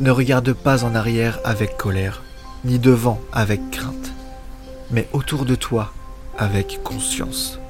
Ne regarde pas en arrière avec colère, ni devant avec crainte, mais autour de toi avec conscience.